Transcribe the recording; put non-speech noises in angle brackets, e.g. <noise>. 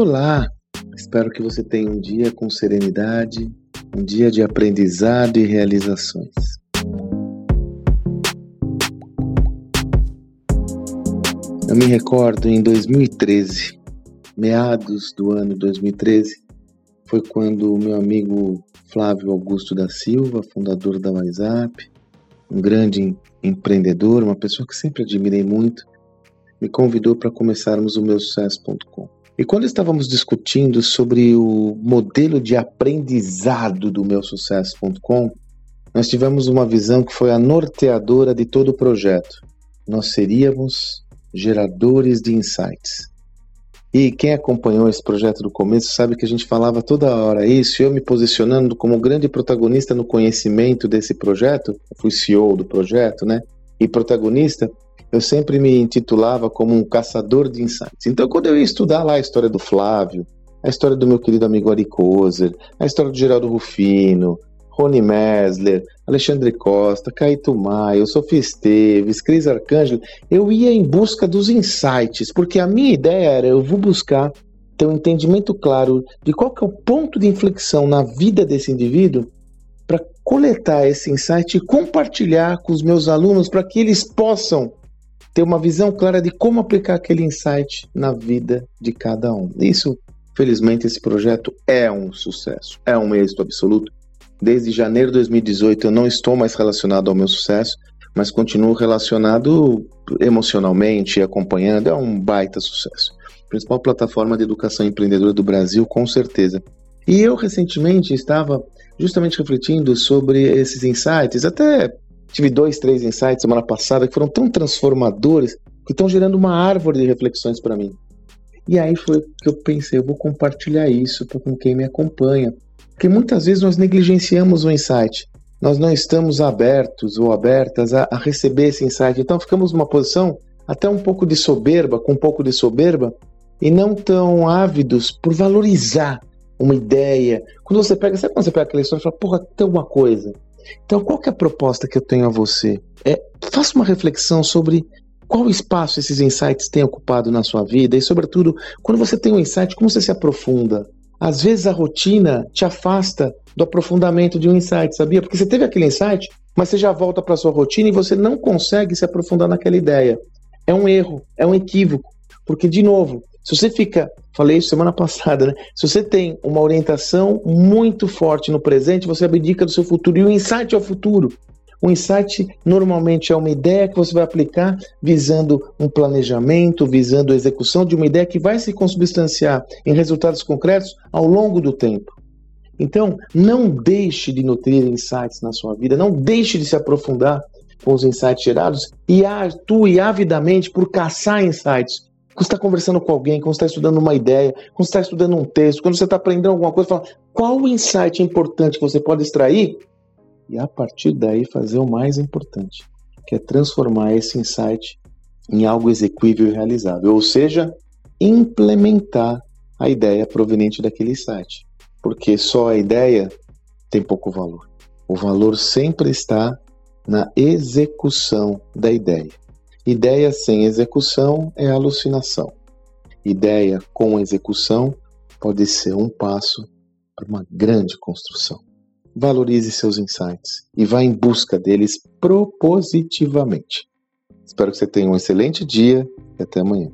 Olá! Espero que você tenha um dia com serenidade, um dia de aprendizado e realizações. Eu me recordo em 2013, meados do ano 2013, foi quando o meu amigo Flávio Augusto da Silva, fundador da WhatsApp, um grande empreendedor, uma pessoa que sempre admirei muito, me convidou para começarmos o meu sucesso.com. E quando estávamos discutindo sobre o modelo de aprendizado do meu sucesso.com, nós tivemos uma visão que foi a norteadora de todo o projeto. Nós seríamos geradores de insights. E quem acompanhou esse projeto do começo sabe que a gente falava toda hora isso, eu me posicionando como grande protagonista no conhecimento desse projeto, eu fui CEO do projeto, né? E protagonista, eu sempre me intitulava como um caçador de insights. Então, quando eu ia estudar lá a história do Flávio, a história do meu querido amigo Ari Kozer, a história do Geraldo Rufino, Rony Mesler, Alexandre Costa, Caíto Maio, Sofia Esteves, Cris Arcângelo, eu ia em busca dos insights, porque a minha ideia era eu vou buscar ter um entendimento claro de qual que é o ponto de inflexão na vida desse indivíduo para coletar esse insight e compartilhar com os meus alunos para que eles possam ter uma visão clara de como aplicar aquele insight na vida de cada um. Isso, felizmente, esse projeto é um sucesso, é um êxito absoluto. Desde janeiro de 2018 eu não estou mais relacionado ao meu sucesso, mas continuo relacionado emocionalmente, acompanhando, é um baita sucesso. Principal plataforma de educação empreendedora do Brasil, com certeza. E eu recentemente estava justamente refletindo sobre esses insights, até Tive dois, três insights semana passada que foram tão transformadores que estão gerando uma árvore de reflexões para mim. E aí foi que eu pensei, eu vou compartilhar isso com quem me acompanha. Porque muitas vezes nós negligenciamos o insight. Nós não estamos abertos ou abertas a, a receber esse insight. Então ficamos numa posição até um pouco de soberba, com um pouco de soberba, e não tão ávidos por valorizar uma ideia. Quando você pega, sabe quando você pega aquela história e fala, porra, tem uma coisa. Então, qual que é a proposta que eu tenho a você? É, faça uma reflexão sobre qual espaço esses insights têm ocupado na sua vida e, sobretudo, quando você tem um insight, como você se aprofunda? Às vezes a rotina te afasta do aprofundamento de um insight, sabia? Porque você teve aquele insight, mas você já volta para sua rotina e você não consegue se aprofundar naquela ideia. É um erro, é um equívoco, porque de novo, se você fica, falei isso semana <laughs> passada, né? Se você tem uma orientação muito forte no presente, você abdica do seu futuro. E o insight é o futuro. O insight normalmente é uma ideia que você vai aplicar visando um planejamento, visando a execução de uma ideia que vai se consubstanciar em resultados concretos ao longo do tempo. Então, não deixe de nutrir insights na sua vida, não deixe de se aprofundar com os insights gerados e atue avidamente por caçar insights, quando você está conversando com alguém, quando você está estudando uma ideia, quando você está estudando um texto, quando você está aprendendo alguma coisa, fala, qual o insight importante que você pode extrair? E a partir daí fazer o mais importante, que é transformar esse insight em algo execuível e realizável, ou seja, implementar a ideia proveniente daquele insight. Porque só a ideia tem pouco valor. O valor sempre está na execução da ideia. Ideia sem execução é alucinação. Ideia com execução pode ser um passo para uma grande construção. Valorize seus insights e vá em busca deles propositivamente. Espero que você tenha um excelente dia e até amanhã.